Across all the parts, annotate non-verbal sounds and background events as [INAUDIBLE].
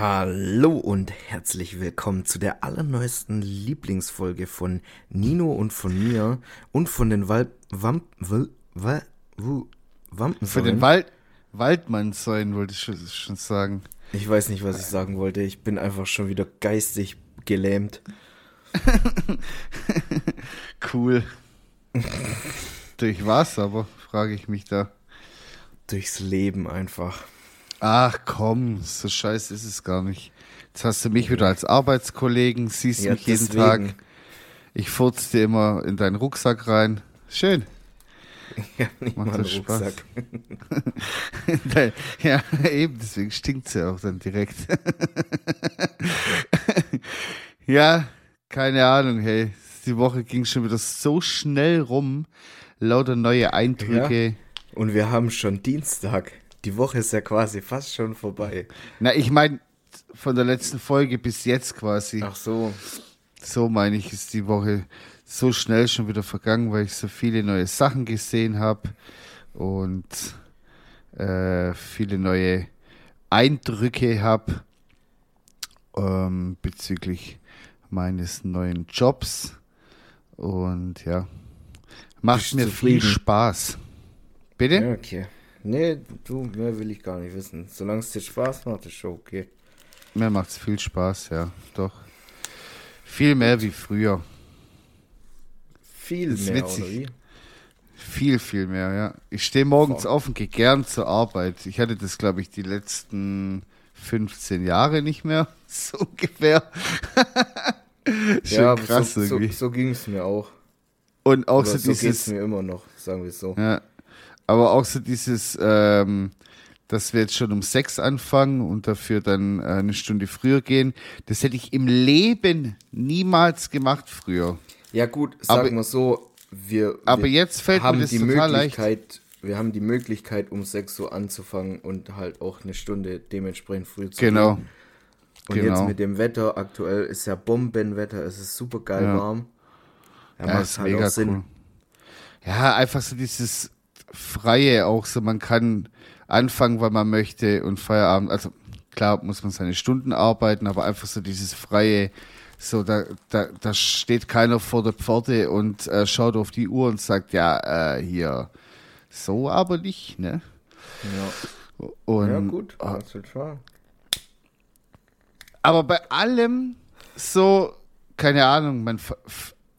Hallo und herzlich willkommen zu der allerneuesten Lieblingsfolge von Nino und von mir und von den Wald Wamp Wal Wal den Wald Waldmannssäulen wollte ich schon, schon sagen. Ich weiß nicht, was ich sagen wollte. Ich bin einfach schon wieder geistig gelähmt. [LAUGHS] cool. Durch was aber, frage ich mich da. Durchs Leben einfach. Ach komm, so scheiße ist es gar nicht. Jetzt hast du mich wieder als Arbeitskollegen, siehst Ja, mich jeden deswegen. Tag. Ich furz dir immer in deinen Rucksack rein. Schön. [LAUGHS] Hab nicht Macht mal Spaß? Rucksack. [LAUGHS] Ja, eben, deswegen stinkt's ja auch dann direkt. [LAUGHS] ja, keine Ahnung, hey. Die Woche ging schon wieder so schnell rum. Lauter neue Eindrücke. Und wir haben schon Dienstag. Die Woche ist ja quasi fast schon vorbei. Na, ich meine, von der letzten Folge bis jetzt quasi. Ach so. So meine ich, ist die Woche so schnell schon wieder vergangen, weil ich so viele neue Sachen gesehen habe und äh, viele neue Eindrücke habe ähm, bezüglich meines neuen Jobs. Und ja, macht mir viel zufrieden? Spaß. Bitte? Ja, okay. Nee, du, mehr will ich gar nicht wissen. Solange es dir Spaß macht, ist schon okay. Mir macht es viel Spaß, ja, doch. Viel mehr wie früher. Viel mehr, witzig. oder wie? Viel, viel mehr, ja. Ich stehe morgens Boah. auf und gehe gern zur Arbeit. Ich hatte das, glaube ich, die letzten 15 Jahre nicht mehr. [LAUGHS] So ungefähr. [LAUGHS] Ja, krass so, so, irgendwie. so ging es mir auch. und auch Oder so so geht es dieses, mir immer noch, sagen wir es so. ja, aber auch so dieses, ähm, dass wir jetzt schon um sechs anfangen und dafür dann äh, eine Stunde früher gehen. Das hätte ich im Leben niemals gemacht früher. Ja gut, sagen wir so, wir, Aber wir jetzt fällt haben mir das die total leicht. Möglichkeit, wir haben die Möglichkeit, um 6 Uhr anzufangen und halt auch eine Stunde dementsprechend früh zu Genau. gehen. Und genau. jetzt mit dem Wetter, aktuell ist ja Bombenwetter, es ist super geil Ja. warm. Ja, Ja, macht halt mega auch Sinn. cool. Ja, einfach so dieses Freie auch so, man kann anfangen, wann man möchte und Feierabend, also klar muss man seine Stunden arbeiten, aber einfach so dieses Freie, so da, da, da steht keiner vor der Pforte und äh, schaut auf die Uhr und sagt, ja, äh, hier, so aber nicht, ne? Ja, Und, ja gut, kannst du schon. Aber bei allem so, keine Ahnung, man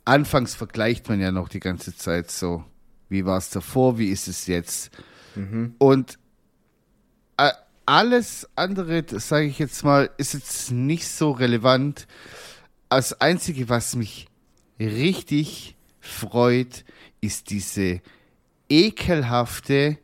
anfangs vergleicht man ja noch die ganze Zeit so, wie war es davor, wie ist es jetzt? Und äh, alles andere, sage ich jetzt mal, ist jetzt nicht so relevant. Das Einzige, was mich richtig freut, ist diese ekelhafte,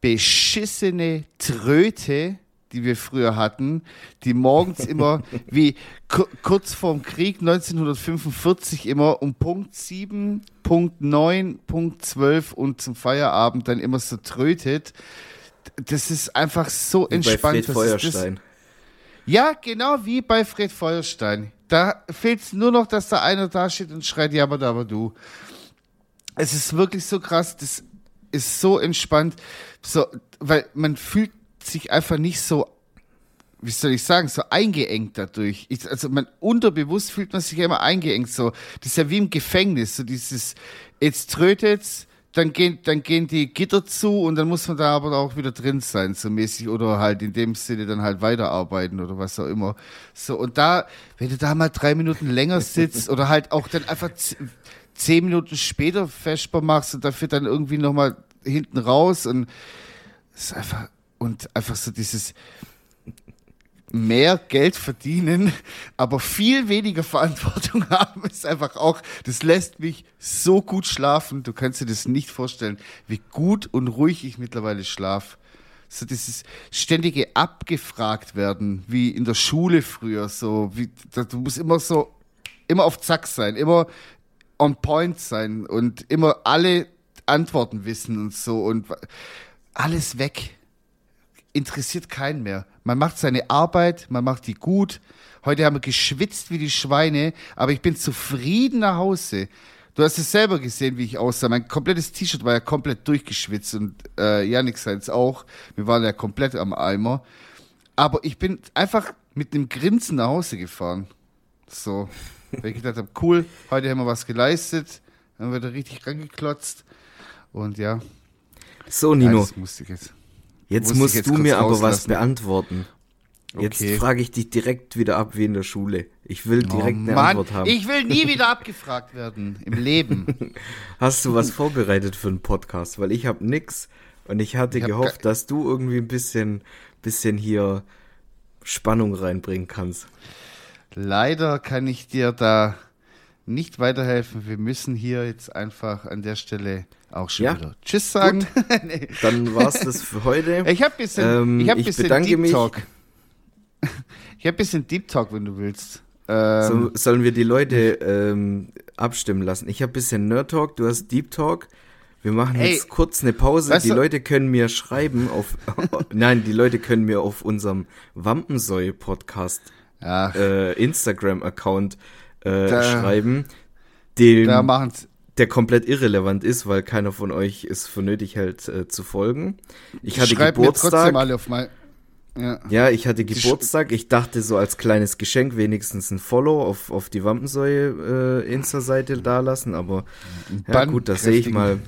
beschissene Tröte, die wir früher hatten, die morgens [LAUGHS] immer wie ku- kurz vorm Krieg 1945 immer um Punkt 7, Punkt 9, Punkt 12 und zum Feierabend dann immer so trötet. Das ist einfach so Wie bei entspannt. Fred das ist das, Feuerstein. ja, genau wie bei Fred Feuerstein. Da fehlt es nur noch, dass da einer da steht und schreit, ja, aber da, aber du. Es ist wirklich so krass, das ist so entspannt, so, weil man fühlt sich einfach nicht so, wie soll ich sagen, so eingeengt dadurch. Ich, also man unterbewusst fühlt man sich ja immer eingeengt, so. Das ist ja wie im Gefängnis, so dieses, jetzt trötet's, dann gehen, dann gehen die Gitter zu und dann muss man da aber auch wieder drin sein, so mäßig, oder halt in dem Sinne dann halt weiterarbeiten oder was auch immer. So, und da, wenn du da mal drei Minuten länger sitzt oder halt auch dann einfach zehn Minuten später festbar machst und dafür dann irgendwie nochmal hinten raus und ist einfach, und einfach so dieses mehr Geld verdienen, aber viel weniger Verantwortung [LAUGHS] haben, ist einfach auch, das lässt mich so gut schlafen. Du kannst dir das nicht vorstellen, wie gut und ruhig ich mittlerweile schlaf. So dieses ständige abgefragt werden, wie in der Schule früher, so, wie, du musst immer so, immer auf Zack sein, immer on point sein und immer alle Antworten wissen und so und alles weg interessiert keinen mehr. Man macht seine Arbeit, man macht die gut. Heute haben wir geschwitzt wie die Schweine, aber ich bin zufrieden nach Hause. Du hast es selber gesehen, wie ich aussah. Mein komplettes T-Shirt war ja komplett durchgeschwitzt und äh, Janik seins auch. Wir waren ja komplett am Eimer. Aber ich bin einfach mit einem Grinsen nach Hause gefahren. So. Weil ich gedacht habe, cool, heute haben wir was geleistet, haben wir da richtig rangeklotzt. Und ja. So, Nino. das musste ich jetzt. Jetzt Muss musst jetzt du mir aber was beantworten. Jetzt Okay. frage ich dich direkt wieder ab wie in der Schule. Ich will direkt oh, eine Mann, Antwort haben. ich will nie wieder abgefragt werden im [LAUGHS] Leben. Hast du was vorbereitet für einen Podcast? Weil ich habe nix und ich hatte Ich gehofft, dass du irgendwie ein bisschen, bisschen hier Spannung reinbringen kannst. Leider kann ich dir da nicht weiterhelfen. Wir müssen hier jetzt einfach an der Stelle auch schon Ja. wieder Tschüss sagen. [LAUGHS] nee. [LAUGHS] Dann war's das für heute. Ich habe bisschen, Ähm, ich hab ich bisschen bedanke Deep mich. Talk. [LAUGHS] Ich habe bisschen Deep Talk, wenn du willst. Ähm, So, sollen wir die Leute ähm, abstimmen lassen? Ich habe bisschen Nerd Talk, du hast Deep Talk. Wir machen Ey, jetzt kurz eine Pause. Die du- Leute können mir schreiben auf, nein, die Leute können mir auf unserem Wampensäue Podcast Ach, äh, Instagram-Account äh, schreiben, den, da machen der komplett irrelevant ist, weil keiner von euch es für nötig hält äh, zu folgen. Ich hatte Schreib mir Geburtstag. trotzdem alle auf mein. Ja. Ja, ich hatte Geburtstag. Ich dachte so als kleines Geschenk wenigstens ein Follow auf, auf die Wampensäue äh, Insta-Seite dalassen, aber ja gut, da sehe ich mal,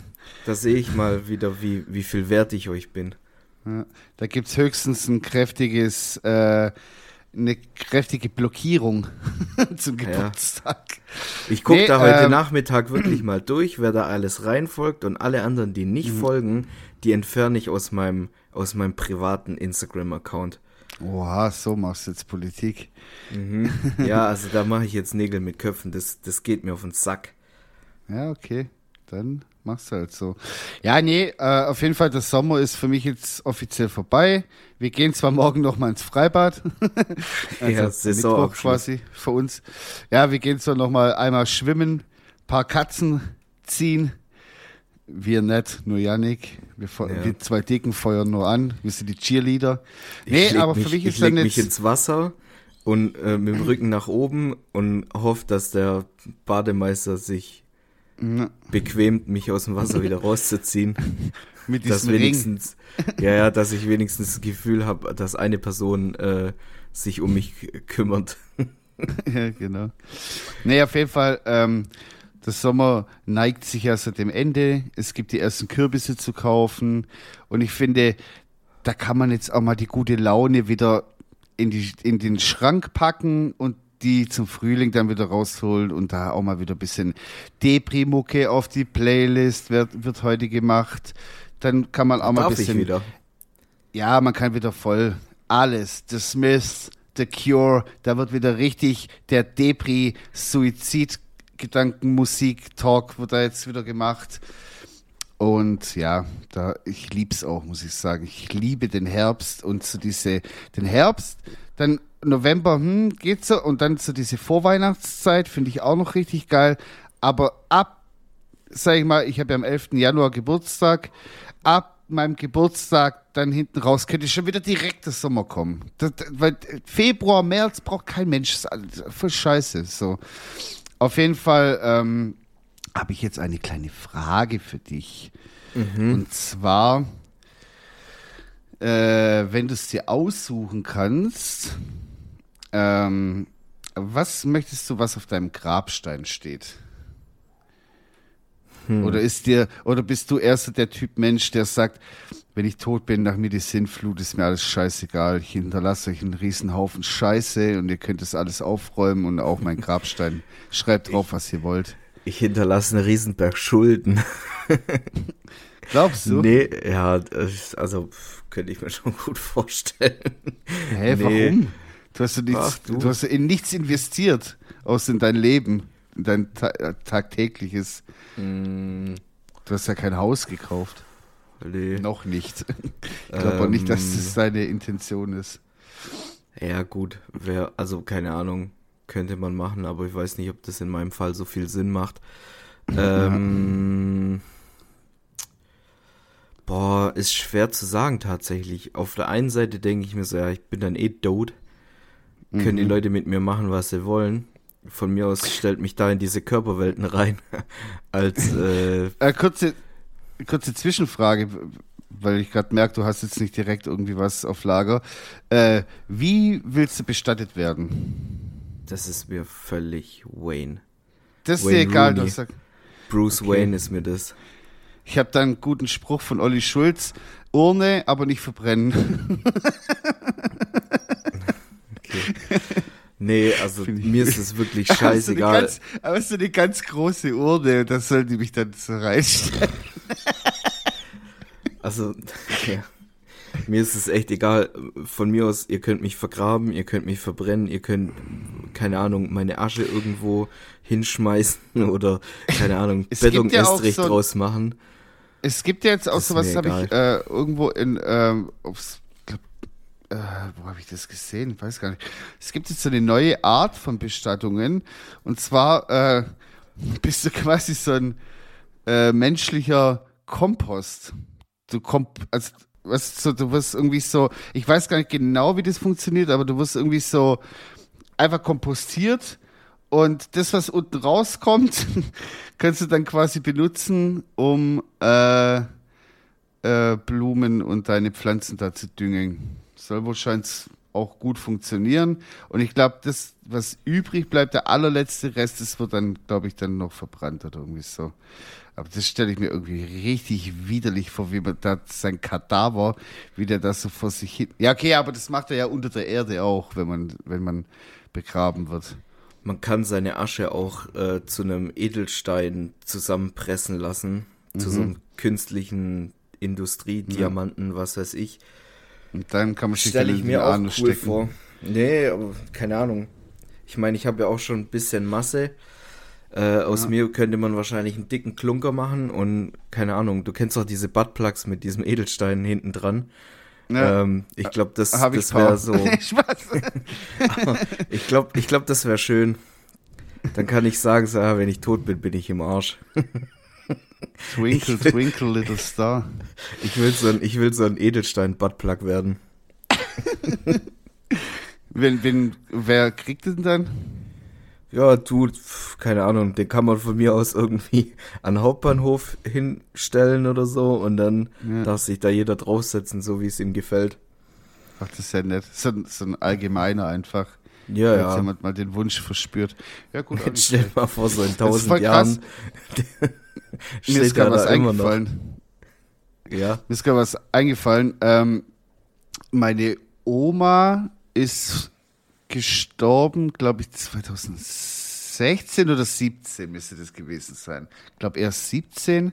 da sehe ich mal wieder, wie, wie viel wert ich euch bin. Ja. Da gibt's höchstens ein kräftiges, äh, eine kräftige Blockierung [LAUGHS] zum Ja. Geburtstag. Ich gucke Nee, da heute ähm, Nachmittag wirklich mal durch, wer da alles reinfolgt und alle anderen, die nicht Mhm. folgen, die entferne ich aus meinem, aus meinem privaten Instagram-Account. Oha, so machst du jetzt Politik. Mhm. Ja, also da mache ich jetzt Nägel mit Köpfen, das, das geht mir auf den Sack. Ja, okay. Dann machst du halt so. Ja, nee, äh, auf jeden Fall, der Sommer ist für mich jetzt offiziell vorbei. Wir gehen zwar morgen noch mal ins Freibad. [LAUGHS] Ja, Mittwoch Saisonabschluss. quasi für uns. Ja, wir gehen zwar noch mal einmal schwimmen, paar Katzen ziehen. Wir nicht, nur Yannick. Wir, Ja. wir zwei Dicken feuern nur an. Wir sind die Cheerleader. Nee, aber mich, für mich ich ist dann leg mich jetzt... ins Wasser und äh, mit dem Rücken nach oben und hoffe, dass der Bademeister sich Ja, bequemt, mich aus dem Wasser wieder rauszuziehen. [LAUGHS] mit dass diesem Ring. wenigstens, ja, ja, dass ich wenigstens das Gefühl habe, dass eine Person äh, sich um mich kümmert. [LAUGHS] ja, genau. Nee, auf jeden Fall, ähm, der Sommer neigt sich ja seit dem Ende. Es gibt die ersten Kürbisse zu kaufen. Und ich finde, da kann man jetzt auch mal die gute Laune wieder in, die, in den Schrank packen und die zum Frühling dann wieder rausholen und da auch mal wieder ein bisschen Depri-Mucke auf die Playlist wird, wird heute gemacht. Dann kann man auch mal ein Darf ich bisschen wieder? ja, man kann wieder voll alles. The Smiths, The Cure, da wird wieder richtig der Depri, Suizid, Gedankenmusik, Talk wird da jetzt wieder gemacht. Und ja, da, ich lieb's auch, muss ich sagen. Ich liebe den Herbst und so diese, den Herbst, dann November, hm, geht so, und dann so diese Vorweihnachtszeit finde ich auch noch richtig geil. Aber ab, sag ich mal, ich habe ja am 11. Januar Geburtstag, ab meinem Geburtstag dann hinten raus könnte schon wieder direkt der Sommer kommen. Das, weil Februar, März braucht kein Mensch, das ist alles voll scheiße. So. Auf jeden Fall ähm, habe ich jetzt eine kleine Frage für dich. Und zwar, äh, wenn du es dir aussuchen kannst, ähm, was möchtest du, was auf deinem Grabstein steht? Oder ist dir, oder bist du erst der Typ Mensch, der sagt, wenn ich tot bin, nach mir die Sintflut, ist mir alles scheißegal. Ich hinterlasse euch einen Riesenhaufen Scheiße und ihr könnt es alles aufräumen und auch mein Grabstein. Schreibt drauf, was ihr wollt. Ich hinterlasse einen Riesenberg Schulden. [LAUGHS] Glaubst du? Nee, ja, also könnte ich mir schon gut vorstellen. Hä, Nee. warum? Du hast, ja nichts, Ach, du. du. hast ja in nichts investiert, außer in dein Leben, in dein ta äh, tagtägliches. Hm, Du hast ja kein Haus gekauft. nee. Noch nicht. Ich glaube auch nicht, dass Ähm. das deine Intention ist. Ja, gut, wär, also keine Ahnung, könnte man machen, aber ich weiß nicht, ob das in meinem Fall so viel Sinn macht. Ähm, boah, ist schwer zu sagen tatsächlich. Auf der einen Seite denke ich mir so, ja, ich bin dann eh tot. Können die Mhm. Leute mit mir machen, was sie wollen. Von mir aus stellt mich da in diese Körperwelten rein. [LAUGHS] Als, äh, Äh, kurze, kurze Zwischenfrage. weil ich gerade merke, du hast jetzt nicht direkt irgendwie was auf Lager. Äh, wie willst du bestattet werden? Das ist mir völlig Wayne. Das ist Wayne dir egal. Rooney. Du sag, Bruce Okay. Wayne ist mir das. Ich habe da einen guten Spruch von Olli Schulz. Urne, aber nicht verbrennen. Nee, also mir ist es wirklich Aber so eine scheißegal. ganz- Aber so eine ganz große Urne, das soll die mich dann so reinstellen. Also, ja. Mir ist es echt egal. Von mir aus, ihr könnt mich vergraben, ihr könnt mich verbrennen, ihr könnt, keine Ahnung, meine Asche irgendwo hinschmeißen oder, keine Ahnung, Es Beton gibt ja auch Estrich so draus machen. Es gibt ja jetzt auch Das sowas, mir habe ich äh, irgendwo in, ähm, aufs, glaub, äh, wo habe ich das gesehen? Ich weiß gar nicht. Es gibt jetzt so eine neue Art von Bestattungen und zwar äh, [LAUGHS] bist du quasi so ein äh, menschlicher Kompost. Du komp also was so, du wirst irgendwie so, ich weiß gar nicht genau, wie das funktioniert, aber du wirst irgendwie so einfach kompostiert und das, was unten rauskommt, [LAUGHS] kannst du dann quasi benutzen, um äh, äh, Blumen und deine Pflanzen da zu düngen. Soll wahrscheinlich auch gut funktionieren. Und ich glaube, das, was übrig bleibt, der allerletzte Rest, das wird dann, glaube ich, dann noch verbrannt oder irgendwie so. Aber das stelle ich mir irgendwie richtig widerlich vor, wie man da sein Kadaver, wie der das so vor sich hin. Ja, okay, aber das macht er ja unter der Erde auch, wenn man, wenn man begraben wird. Man kann seine Asche auch äh, zu einem Edelstein zusammenpressen lassen, zu so einem künstlichen Industriediamanten, was weiß ich. Und dann kann man sich Stelle ich mir auch cool stecken. vor. Nee, aber keine Ahnung. Ich meine, ich habe ja auch schon ein bisschen Masse. Äh, aus mir könnte man wahrscheinlich einen dicken Klunker machen und keine Ahnung, du kennst doch diese Buttplugs mit diesem Edelstein hinten dran. Ja, Ähm, ich glaube, das, das wäre so. [LAUGHS] Ich [LAUGHS] glaube, ich glaub, das wäre schön. Dann kann ich sagen, so, ah, wenn ich tot bin, bin ich im Arsch. [LAUGHS] Twinkle, Ich will- twinkle, little star. Ich will so ein, ich will so ein Edelstein-Buttplug werden. Wenn, wenn, wer kriegt den dann? Ja, du, keine Ahnung, den kann man von mir aus irgendwie [LAUGHS] an den Hauptbahnhof hinstellen oder so und dann Ja. darf sich da jeder draufsetzen, so wie es ihm gefällt. Ach, das ist ja nett. So, ein- so ein allgemeiner einfach. Ja, Wenn ja. jemand mal den Wunsch verspürt. Ja, gut. Jetzt stell dir mal vor, so in tausend. Jahren [LAUGHS] Mir ist gerade er was eingefallen. Ja, Mir ist gerade was eingefallen. Ähm, meine Oma ist gestorben, glaube ich, 2016 oder 17 müsste das gewesen sein. Ich glaube erst 17.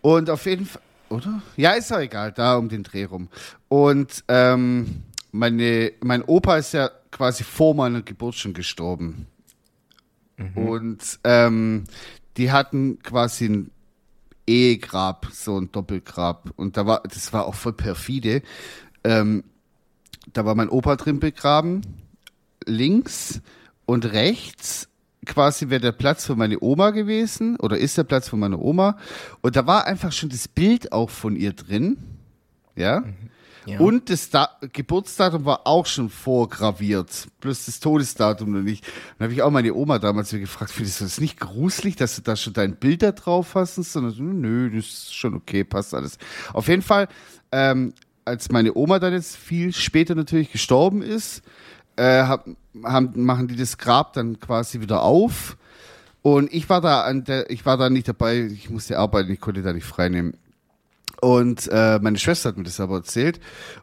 Und auf jeden Fall, oder? Ja, ist auch egal, da um den Dreh rum. Und ähm, meine, mein Opa ist ja quasi vor meiner Geburt schon gestorben. Und ähm, die hatten quasi ein Ehegrab, so ein Doppelgrab. Und da war, das war auch voll perfide. Ähm, da war mein Opa drin begraben, links und rechts quasi wäre der Platz für meine Oma gewesen oder ist der Platz für meine Oma. Und da war einfach schon das Bild auch von ihr drin. Ja. ja. Und das da Geburtsdatum war auch schon vorgraviert, plus das Todesdatum noch nicht. Dann habe ich auch meine Oma damals gefragt, findest du das nicht gruselig, dass du da schon dein Bild da drauf hast? Und so, nö, das ist schon okay, passt alles. Auf jeden Fall, ähm, als meine Oma dann jetzt viel später natürlich gestorben ist, äh, hab, haben, machen die das Grab dann quasi wieder auf. Und ich war da an der, ich war da nicht dabei, ich musste arbeiten, ich konnte da nicht frei nehmen. Und äh, meine Schwester hat mir das aber erzählt.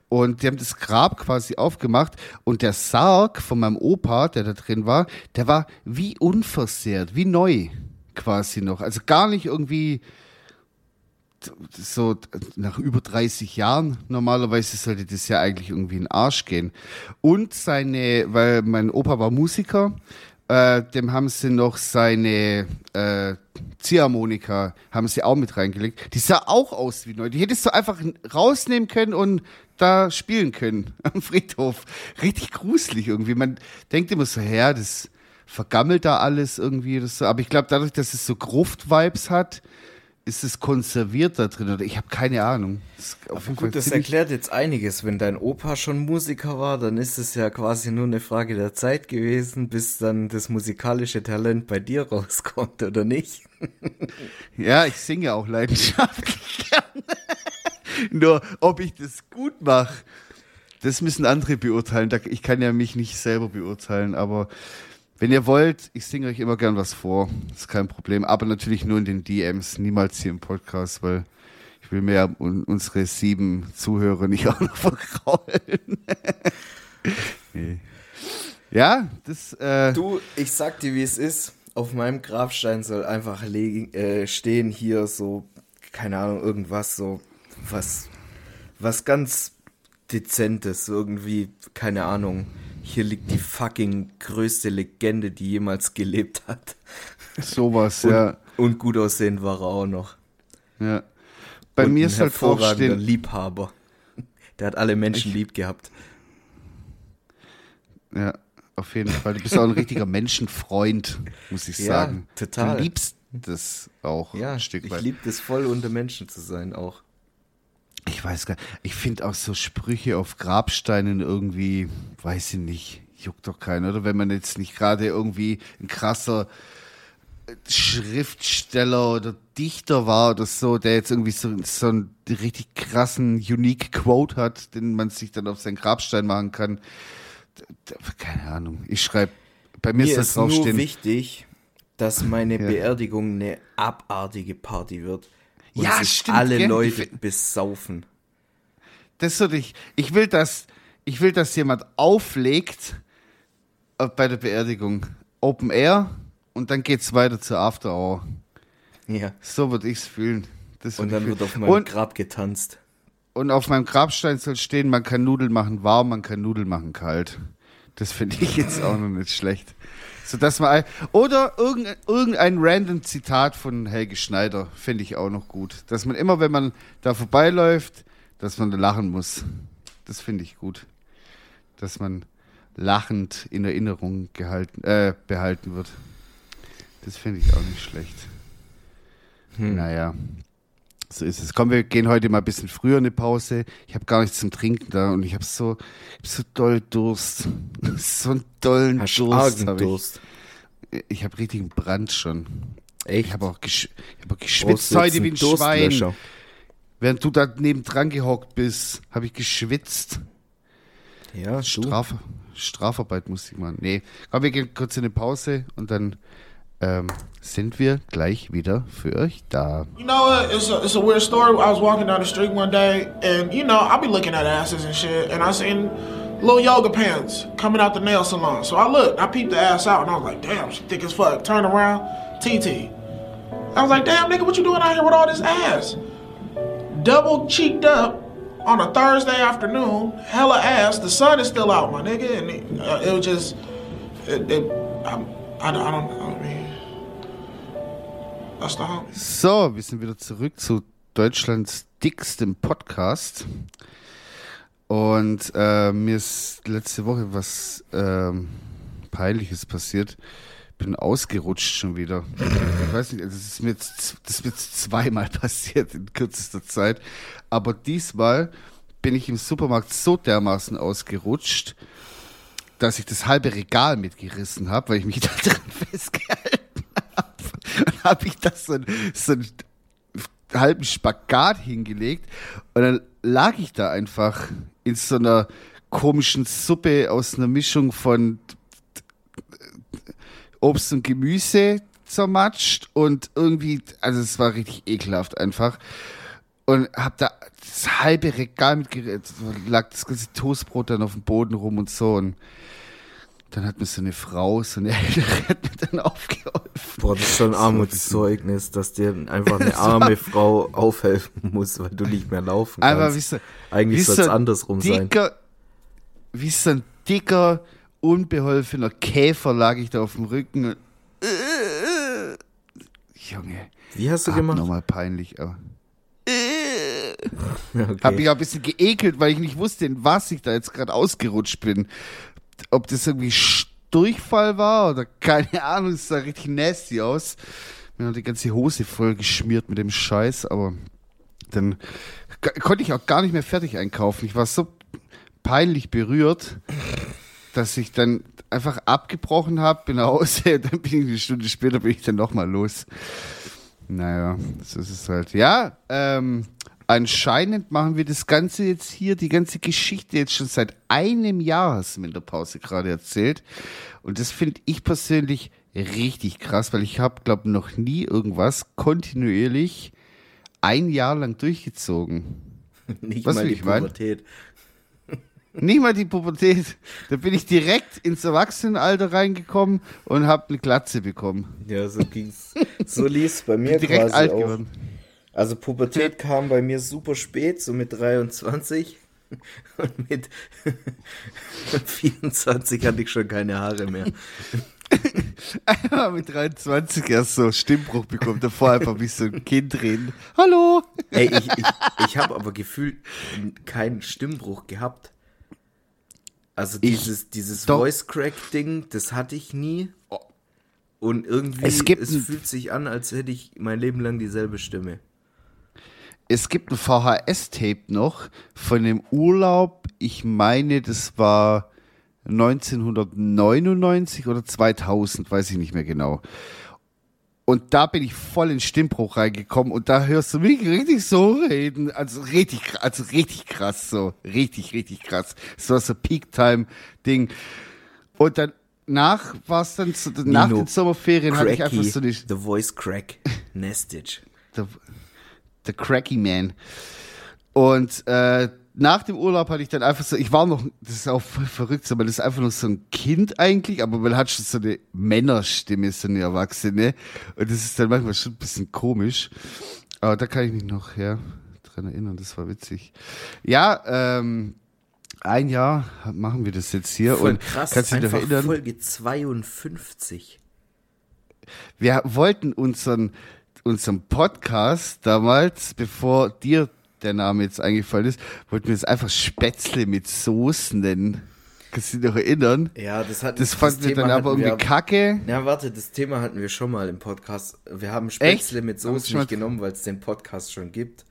Und die haben das Grab quasi aufgemacht. Und der Sarg von meinem Opa, der da drin war, der war wie unversehrt, wie neu quasi noch. Also gar nicht irgendwie so nach über 30 Jahren. Normalerweise sollte das ja eigentlich irgendwie in den Arsch gehen. Und seine, weil mein Opa war Musiker, äh, dem haben sie noch seine äh, Ziehharmonika, haben sie auch mit reingelegt. Die sah auch aus wie neu. Die hättest du einfach rausnehmen können und da spielen können [LAUGHS] am Friedhof. Richtig gruselig irgendwie. Man denkt immer so, ja, das vergammelt da alles irgendwie. Das so. Aber ich glaube, dadurch, dass es so Gruft-Vibes hat, ist es konserviert da drin oder ich habe keine Ahnung. Das Gut, das erklärt jetzt einiges. Wenn dein Opa schon Musiker war, dann ist es ja quasi nur eine Frage der Zeit gewesen, bis dann das musikalische Talent bei dir [LAUGHS] rauskommt, oder nicht? [LAUGHS] Ja, ich singe auch leidenschaftlich. [LAUGHS] Nur, ob ich das gut mache, das müssen andere beurteilen. Ich kann ja mich nicht selber beurteilen, aber wenn ihr wollt, ich singe euch immer gern was vor. Ist kein Problem. Aber natürlich nur in den DMs, niemals hier im Podcast, weil ich will mir unsere sieben Zuhörer nicht [LAUGHS] auch noch verkraulen. [LAUGHS] nee. Ja, das. Äh du, ich sag dir, wie es ist. Auf meinem Grabstein soll einfach äh, stehen hier so, keine Ahnung, irgendwas so, was, was ganz Dezentes, irgendwie, keine Ahnung. Hier liegt die fucking größte Legende, die jemals gelebt hat. Sowas, und, ja. Und gut aussehend war er auch noch. Ja. Bei und mir ist halt vorstehen. Liebhaber. Der hat alle Menschen ich, lieb gehabt. Ja, auf jeden Fall. Du bist auch ein richtiger Menschenfreund, muss ich sagen. Ja, total. Du liebst das auch ja, ein Stück weit. Ich liebe das voll, unter Menschen zu sein auch. Ich weiß gar nicht. Ich finde auch so Sprüche auf Grabsteinen irgendwie, weiß ich nicht, juckt doch keiner, oder? Wenn man jetzt nicht gerade irgendwie ein krasser Schriftsteller oder Dichter war oder so, der jetzt irgendwie so, so einen richtig krassen, unique Quote hat, den man sich dann auf seinen Grabstein machen kann. Keine Ahnung. Ich schreibe, bei mir, mir ist das draufstehen. nur wichtig, dass meine ja. Beerdigung eine abartige Party wird. Und ja, stimmt. Alle gell? Leute besaufen. Das würde ich. Ich will, dass ich will, dass jemand auflegt äh, bei der Beerdigung. Open Air und dann geht's weiter zur After Hour. Ja. So würde ich's fühlen. Das und dann wird auf meinem und, Grab getanzt. Und auf meinem Grabstein soll stehen, man kann Nudeln machen warm, man kann Nudeln machen kalt. Das finde ich jetzt auch noch nicht schlecht. So dass man oder irgendein, irgendein random Zitat von Helge Schneider finde ich auch noch gut, dass man immer wenn man da vorbeiläuft, dass man lachen muss. Das finde ich gut. Dass man lachend in Erinnerung gehalten äh, behalten wird. Das finde ich auch nicht schlecht. Hm. Naja, so ist es. Komm, wir gehen heute mal ein bisschen früher in eine Pause. Ich habe gar nichts zum Trinken da und ich habe so, hab so doll Durst. [LAUGHS] so einen dollen Hast Durst. Hab Durst. Ich, ich habe richtigen Brand schon. Echt? Ich habe auch, gesch hab auch geschwitzt heute wie ein Schwein. Während du da nebendran gehockt bist, habe ich geschwitzt. Ja, Straf Strafarbeit musste ich machen. Nee, komm, wir gehen kurz in eine Pause und dann ähm, sind wir gleich wieder für euch da. You know, it's a, it's a weird story. I was walking down the street one day, and you know, I'll be looking at asses and shit, and I seen little yoga pants coming out the nail salon. So I looked, I peeped the ass out, and I was like, damn, she thick as fuck. Turn around, TT. I was like, damn, nigga, what you doing out here with all this ass? Double cheeked up on a Thursday afternoon, hella ass. The sun is still out, my nigga, and it, uh, it was just, it, it, I, I, I don't, I mean, So, wir sind wieder zurück zu Deutschlands dickstem Podcast. Und äh, mir ist letzte Woche was äh, Peinliches passiert. Bin ausgerutscht schon wieder. Ich weiß nicht, das ist mir jetzt, das ist jetzt zweimal [LAUGHS] passiert in kürzester Zeit. Aber diesmal bin ich im Supermarkt so dermaßen ausgerutscht, dass ich das halbe Regal mitgerissen habe, weil ich mich [LAUGHS] da dran festgehalten [LAUGHS] dann habe ich das so, so einen halben Spagat hingelegt und dann lag ich da einfach in so einer komischen Suppe aus einer Mischung von Obst und Gemüse zermatscht und irgendwie, also es war richtig ekelhaft einfach. Und hab da das halbe Regal mitgerät, lag das ganze Toastbrot dann auf dem Boden rum und so und dann hat mir so eine Frau, so eine [LAUGHS] Ältere, hat mir dann aufgeholfen. Boah, das ist schon ein Armutszeugnis, dass dir einfach eine [LAUGHS] arme Frau aufhelfen muss, weil du nicht mehr laufen kannst. Aber wie so, Eigentlich soll es so andersrum dicker, sein. Wie so ein dicker, unbeholfener Käfer lag ich da auf dem Rücken. [LAUGHS] Junge. Wie hast du gemacht? Nochmal peinlich, aber. okay. Hab mich auch ein bisschen geekelt, weil ich nicht wusste, in was ich da jetzt gerade ausgerutscht bin ob das irgendwie Durchfall war oder keine [LAUGHS] Ahnung, es sah richtig nasty aus. Mir hat die ganze Hose voll geschmiert mit dem Scheiß, aber dann konnte ich auch gar nicht mehr fertig einkaufen. Ich war so peinlich berührt, dass ich dann einfach abgebrochen habe, bin nach Hause, [LAUGHS] dann bin ich eine Stunde später bin ich dann nochmal los. Naja, so ist es halt. Ja, ähm, anscheinend machen wir das Ganze jetzt hier, die ganze Geschichte jetzt schon seit einem Jahr, hast du mir in der Pause gerade erzählt. Und das finde ich persönlich richtig krass, weil ich habe, glaube noch nie irgendwas kontinuierlich ein Jahr lang durchgezogen. [LAUGHS] Nicht Was mal die? Pubertät. [LAUGHS] Nicht mal die Pubertät. Da bin ich direkt ins Erwachsenenalter reingekommen und habe eine Glatze bekommen. Ja, so ging's. So lief's bei mir Direkt quasi alt auch. geworden. Also Pubertät [LAUGHS] kam bei mir super spät, so mit 23. [LAUGHS] Und mit [LAUGHS] 24 hatte ich schon keine Haare mehr. Einmal mit 23 erst so Stimmbruch bekommen, davor einfach wie so ein Kind reden. Hallo! Ey, ich, ich, ich habe aber gefühlt keinen Stimmbruch gehabt. Also Ich- dieses, dieses doch. Voice Crack Ding, das hatte ich nie. Und irgendwie, Es es, fühlt sich an, als hätte ich mein Leben lang dieselbe Stimme. Es gibt ein VHS-Tape noch von dem Urlaub, ich meine, das war 1999 oder 2000, weiß ich nicht mehr genau. Und da bin ich voll in Stimmbruch reingekommen und da hörst du mich richtig so reden. Also richtig, also richtig krass so. Richtig, richtig krass. So was so Peak-Time-Ding. Und dann nach war es dann, so, nach Nino, den Sommerferien hatte ich einfach so eine, The Voice Crack [LAUGHS] Nestage. Der Cracky Man. Und äh, nach dem Urlaub hatte ich dann einfach so, ich war noch, das ist auch voll verrückt, aber das ist einfach noch so ein Kind eigentlich, aber man hat schon so eine Männerstimme, so eine Erwachsene. Und das ist dann manchmal schon ein bisschen komisch. Aber da kann ich mich noch ja, dran erinnern, das war witzig. Ja, ähm, ein Jahr machen wir das jetzt hier. Voll und krass, kannst du dich noch erinnern? Folge 52. Wir wollten unseren, unseren Podcast damals, bevor dir der Name jetzt eingefallen ist, wollten wir es einfach Spätzle mit Soßen nennen. Kannst du dich noch erinnern? Ja, das hat Das fanden wir dann aber hatten wir irgendwie kacke. Ja, warte, das Thema hatten wir schon mal im Podcast. Wir haben Spätzle mit Haben wir Soße nicht genommen, weil es den Podcast schon gibt.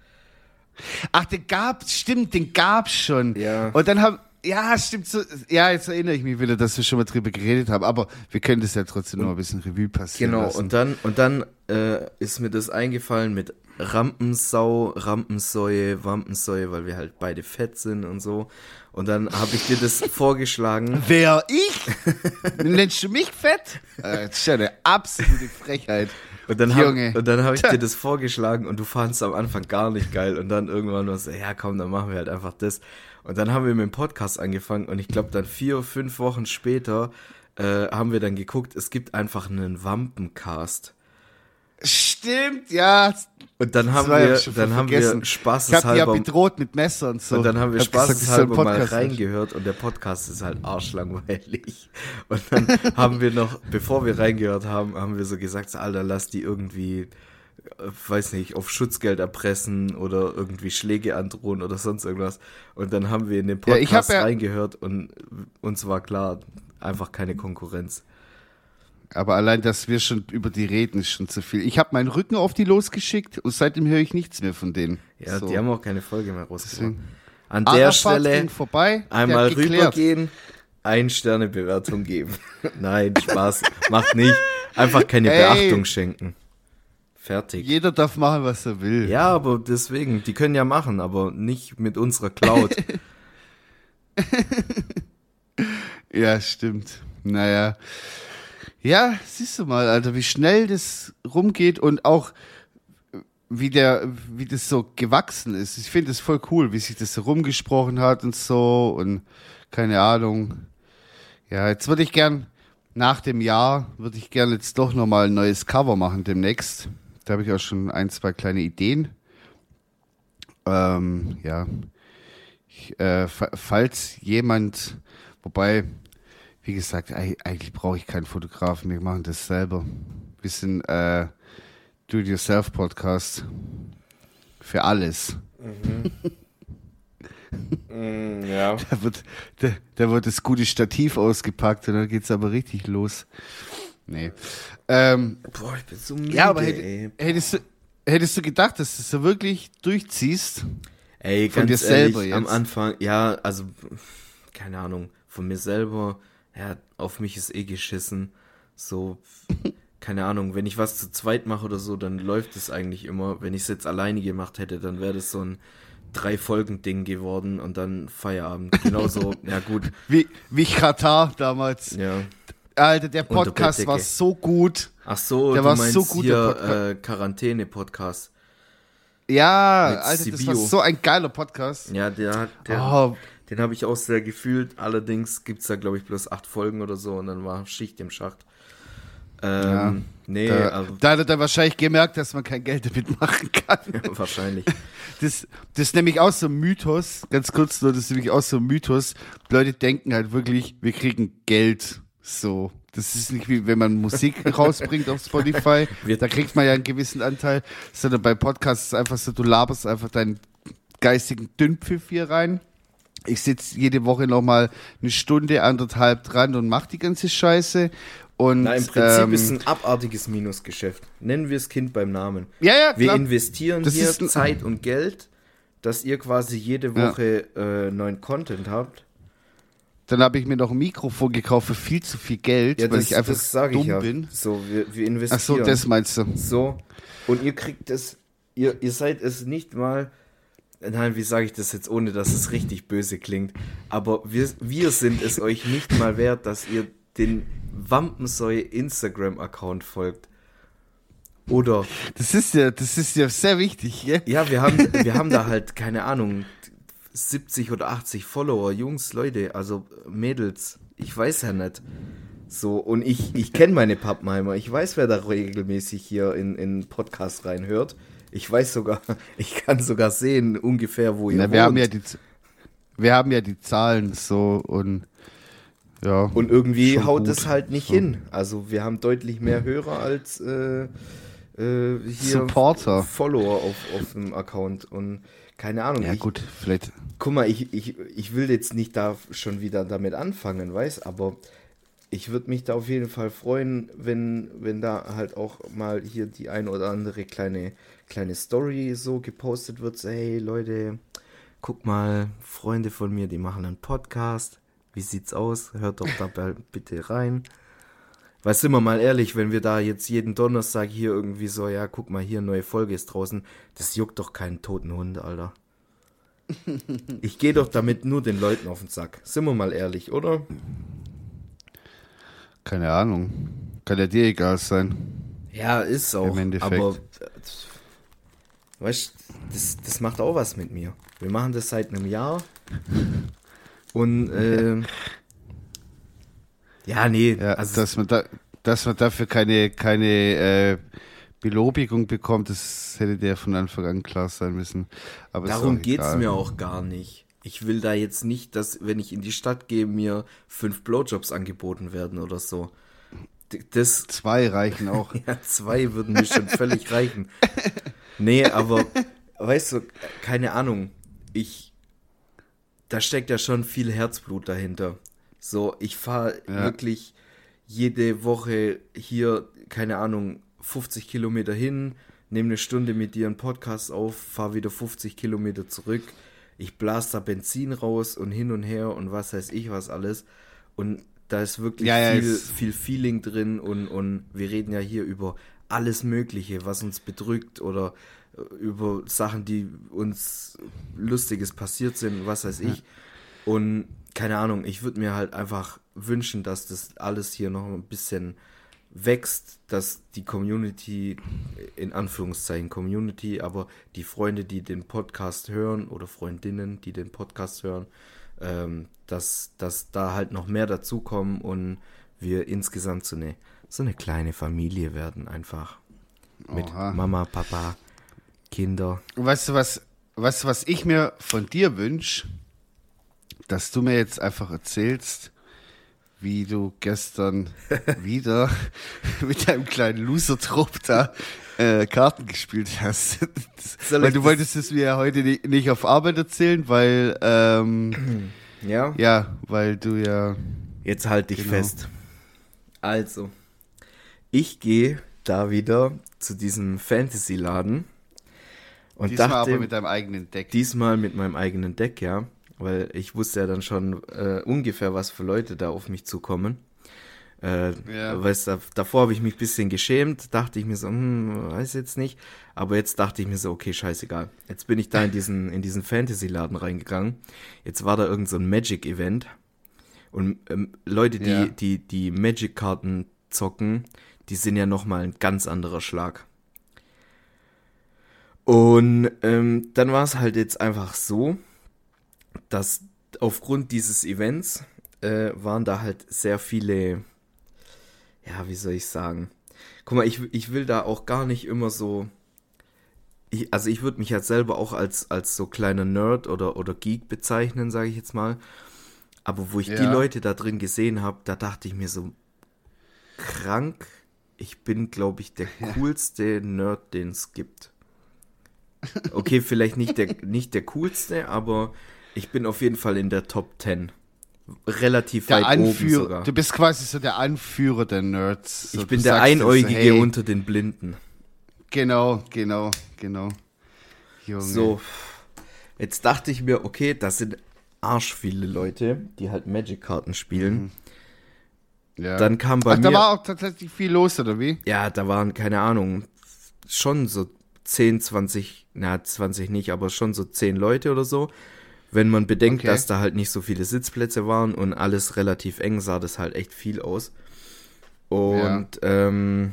Ach, den gab's, stimmt, den gab's schon. Ja. Und dann haben, ja, stimmt so, ja, jetzt erinnere ich mich wieder, dass wir schon mal drüber geredet haben, aber wir können das ja trotzdem noch ein bisschen Revue passieren Genau, lassen. und dann, und dann äh, ist mir das eingefallen mit Rampensau, Rampensäue, Wampensäue, weil wir halt beide fett sind und so. Und dann habe ich dir das [LAUGHS] vorgeschlagen. Wer ich? Nennst du mich fett? Äh, Das ist ja eine absolute Frechheit. Und dann habe hab ich [LAUGHS] dir das vorgeschlagen und du fandst am Anfang gar nicht geil. Und dann irgendwann war so, ja komm, dann machen wir halt einfach das. Und dann haben wir mit dem Podcast angefangen und ich glaube dann vier, fünf Wochen später äh, haben wir dann geguckt, es gibt einfach einen Wampencast. Stimmt, ja. Und dann haben wir, dann haben vergessen. wir Ich hab die ja spaßeshalber bedroht mit Messer und so. und dann haben wir Hab spaßeshalber mal Podcast reingehört und der Podcast ist halt arschlangweilig. Und dann haben wir noch, bevor wir reingehört haben, haben wir so gesagt, so, Alter, lass die irgendwie, weiß nicht, auf Schutzgeld erpressen oder irgendwie Schläge androhen oder sonst irgendwas. Und dann haben wir in den Ja, Podcast ja- reingehört und uns war klar, einfach keine Konkurrenz. Aber allein, dass wir schon über die reden, ist schon zu viel. Ich habe meinen Rücken auf die losgeschickt und seitdem höre ich nichts mehr von denen. Ja, So. die haben auch keine Folge mehr rausgebracht. An der Arafat Stelle vorbei, einmal rübergehen, ein Sterne Bewertung geben. [LAUGHS] Nein, Spaß, macht nicht. Einfach keine Ey. Beachtung schenken. Fertig. Jeder darf machen, was er will. Ja, aber deswegen, die können ja machen, aber nicht mit unserer Cloud. [LAUGHS] Ja, stimmt. Naja. Ja, siehst du mal, Alter, wie schnell das rumgeht und auch wie der, wie das so gewachsen ist. Ich finde es voll cool, wie sich das so rumgesprochen hat und so und keine Ahnung. Ja, jetzt würde ich gern, nach dem Jahr, würde ich gern jetzt doch nochmal ein neues Cover machen demnächst. Da habe ich auch schon ein, zwei kleine Ideen. Ähm, ja. Ich, äh, fa- falls jemand, wobei, wie gesagt, eig- eigentlich brauche ich keinen Fotografen, wir machen das selber. Wir sind äh, Do-it-yourself-Podcast für alles. [LAUGHS] ja. Da wird, da, da wird das gute Stativ ausgepackt und dann geht's aber richtig los. Nee. Ähm, Boah, ich bin so müde, ja, aber hätt, hättest, du, hättest du gedacht, dass du so wirklich durchziehst? Ey, Von dir selber ehrlich, am jetzt? Anfang, ja, also, keine Ahnung, von mir selber, ja, auf mich ist eh geschissen. So, [LAUGHS] keine Ahnung, wenn ich was zu zweit mache oder so, dann läuft es eigentlich immer. Wenn ich es jetzt alleine gemacht hätte, dann wäre das so ein drei Folgen Ding geworden und dann Feierabend. Genauso, [LAUGHS] ja gut. Wie, wie Katar damals. Ja. Alter, der Podcast war so gut. Ach so, Der war so gut, der hier Podcast. äh, Quarantäne-Podcast. Ja, Mit Alter, das war Sibio. so ein geiler Podcast. Ja, der hat, der, Oh, den habe ich auch sehr gefühlt. Allerdings gibt's da, glaube ich, bloß acht Folgen oder so und dann war Schicht im Schacht. Ähm, Ja, nee, da, also, da hat er wahrscheinlich gemerkt, dass man kein Geld damit machen kann. [LAUGHS] wahrscheinlich. Das, das ist nämlich auch so ein Mythos, ganz kurz nur, das ist nämlich auch so ein Mythos. Leute denken halt wirklich, wir kriegen Geld so. Das ist nicht wie wenn man Musik [LAUGHS] rausbringt auf Spotify, da kriegt man ja einen gewissen Anteil, sondern bei Podcasts ist es einfach so, du laberst einfach deinen geistigen Dünnpfiff hier rein. Ich sitze jede Woche nochmal eine Stunde, anderthalb dran und mach die ganze Scheiße. Und, Na, im Prinzip ähm, ist ein abartiges Minusgeschäft. Nennen wir es Kind beim Namen. ja, ja, Wir klar. investieren Das hier Zeit und Geld, dass ihr quasi jede Ja. Woche äh, neuen Content habt. Dann habe ich mir noch ein Mikrofon gekauft für viel zu viel Geld, Ja, weil das, ich einfach das sage dumm ich ja. bin. So, wir, wir investieren. Ach so, das meinst du. So. Und ihr kriegt es, ihr, ihr seid es nicht mal, nein, wie sage ich das jetzt, ohne dass es richtig böse klingt, aber wir, wir sind es [LAUGHS] euch nicht mal wert, dass ihr den Wampensäue Instagram-Account folgt. Oder, Das ist ja, das ist ja sehr wichtig, ja? ja, wir haben, wir haben da [LAUGHS] halt, keine Ahnung, 70 oder 80 Follower, Jungs, Leute, also Mädels, ich weiß ja nicht. So, und ich, ich kenne meine Pappenheimer. Ich weiß, wer da regelmäßig hier in, in Podcast reinhört. Ich weiß sogar, [LAUGHS] ich kann sogar sehen, ungefähr, wo ihr Na, wohnt. wir haben ja die, wir haben ja die Zahlen so und ja. und irgendwie haut gut. es halt nicht So. hin. Also wir haben deutlich mehr Hörer als äh, äh, hier Supporter. Follower auf, auf dem Account. Und keine Ahnung. Ja ich, gut, vielleicht. Guck mal, ich, ich, ich will jetzt nicht da schon wieder damit anfangen, weißt, aber ich würde mich da auf jeden Fall freuen, wenn, wenn da halt auch mal hier die ein oder andere kleine, kleine Story so gepostet wird. So, hey Leute, guck mal, Freunde von mir, die machen einen Podcast. Wie sieht's aus? Hört doch da bitte rein. Weil sind wir mal ehrlich, wenn wir da jetzt jeden Donnerstag hier irgendwie so, ja, guck mal, hier neue Folge ist draußen, das juckt doch keinen toten Hund, Alter. [LAUGHS] Ich gehe doch damit nur den Leuten auf den Sack. Sind wir mal ehrlich, oder? Keine Ahnung. Kann ja dir egal sein. Ja, ist auch. Im Endeffekt. Aber äh, weißt das, das macht auch was mit mir. Wir machen das seit einem Jahr. [LAUGHS] Und ähm, [LAUGHS] ja, nee, Ja, also dass man da, dass man dafür keine, keine äh, Belobigung bekommt, das hätte der von Anfang an klar sein müssen. Aber darum geht's egal. mir auch gar nicht. Ich will da jetzt nicht, dass, wenn ich in die Stadt gehe, mir fünf Blowjobs angeboten werden oder so. Das, Zwei reichen auch. [LAUGHS] Ja, zwei würden mir schon völlig reichen. [LAUGHS] Nee, aber weißt du, keine Ahnung. Ich, da steckt ja schon viel Herzblut dahinter. So, ich fahre Ja. wirklich jede Woche hier, keine Ahnung, 50 Kilometer hin, nehme eine Stunde mit dir einen Podcast auf, fahre wieder 50 Kilometer zurück. Ich blas da Benzin raus und hin und her und was weiß ich was alles. Und da ist wirklich Ja, ja, viel, viel Feeling drin und, und wir reden ja hier über alles Mögliche, was uns bedrückt oder äh, über Sachen, die uns Lustiges passiert sind, was weiß ich. Und keine Ahnung, ich würde mir halt einfach wünschen, dass das alles hier noch ein bisschen wächst, dass die Community, in Anführungszeichen Community, aber die Freunde, die den Podcast hören oder Freundinnen, die den Podcast hören, ähm, dass, dass da halt noch mehr dazukommen und wir insgesamt so eine, so eine kleine Familie werden einfach. Mit Oha. Mama, Papa, Kinder. Weißt du was, weißt du, was ich mir von dir wünsche? Dass du mir jetzt einfach erzählst, wie du gestern [LAUGHS] wieder [LAUGHS] mit deinem kleinen Loser-Trupp da äh, Karten gespielt hast. [LAUGHS] Weil du das- wolltest es mir ja heute nicht, nicht auf Arbeit erzählen, weil ähm, [CLEARS THROAT] Ja? ja, weil du ja Jetzt halt dich Genau. fest. Also, ich gehe da wieder zu diesem Fantasy-Laden und diesmal dachte, aber mit deinem eigenen Deck. diesmal mit meinem eigenen Deck, ja, weil ich wusste ja dann schon äh, ungefähr, was für Leute da auf mich zukommen. Äh, ja. weißt, davor habe ich mich ein bisschen geschämt, dachte ich mir so, hm, weiß jetzt nicht. Aber jetzt dachte ich mir so, okay, scheißegal. Jetzt bin ich da in diesen, in diesen Fantasy-Laden reingegangen. Jetzt war da irgend so ein Magic-Event. Und ähm, Leute, die, ja. die, die Magic-Karten zocken, die sind ja nochmal ein ganz anderer Schlag. Und ähm, dann war es halt jetzt einfach so, dass aufgrund dieses Events äh, waren da halt sehr viele, ja, wie soll ich sagen? Guck mal, ich, ich will da auch gar nicht immer so. Ich, also ich würde mich halt selber auch als, als so kleiner Nerd oder, oder Geek bezeichnen, sage ich jetzt mal. Aber wo ich ja. die Leute da drin gesehen habe, da dachte ich mir so, krank, ich bin, glaube ich, der [LAUGHS] coolste Nerd, den es gibt. Okay, vielleicht nicht der, [LAUGHS] nicht der coolste, aber ich bin auf jeden Fall in der Top 10. Relativ der weit Anführer, oben sogar. Du bist quasi so der Anführer der Nerds. So, ich bin der Einäugige hey. unter den Blinden. Genau, genau, genau. Junge. So, jetzt dachte ich mir, okay, das sind arsch viele Leute, die halt Magic-Karten spielen. Mhm. Ja. Dann kam bei Ach, mir. Da war auch tatsächlich viel los, oder wie? Ja, da waren, keine Ahnung, schon so 10, 20, na, 20 nicht, aber schon so 10 Leute oder so. Wenn man bedenkt, okay. dass da halt nicht so viele Sitzplätze waren und alles relativ eng, sah das halt echt viel aus. Und ja. ähm,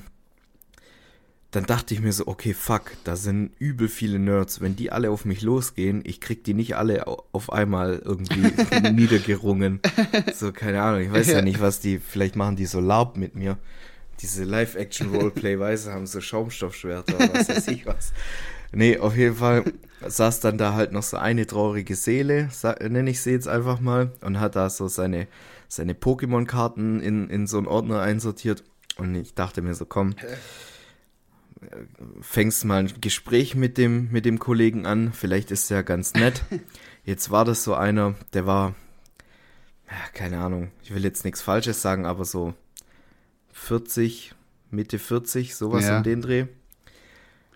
dann dachte ich mir so, okay, fuck, da sind übel viele Nerds. Wenn die alle auf mich losgehen, ich krieg die nicht alle auf einmal irgendwie [LAUGHS] niedergerungen. So, keine Ahnung, ich weiß ja. ja nicht, was die, vielleicht machen die so Larp mit mir diese Live-Action-Roleplay-Weise haben so Schaumstoffschwerter oder was weiß ich was. [LAUGHS] Nee, auf jeden Fall saß dann da halt noch so eine traurige Seele, nenne ich sie jetzt einfach mal, und hat da so seine, seine Pokémon-Karten in, in so einen Ordner einsortiert. Und ich dachte mir so, komm, fängst mal ein Gespräch mit dem, mit dem Kollegen an, vielleicht ist er ganz nett. [LAUGHS] Jetzt war das so einer, der war, ja, keine Ahnung, ich will jetzt nichts Falsches sagen, aber so 40, Mitte 40, sowas ja. um den Dreh,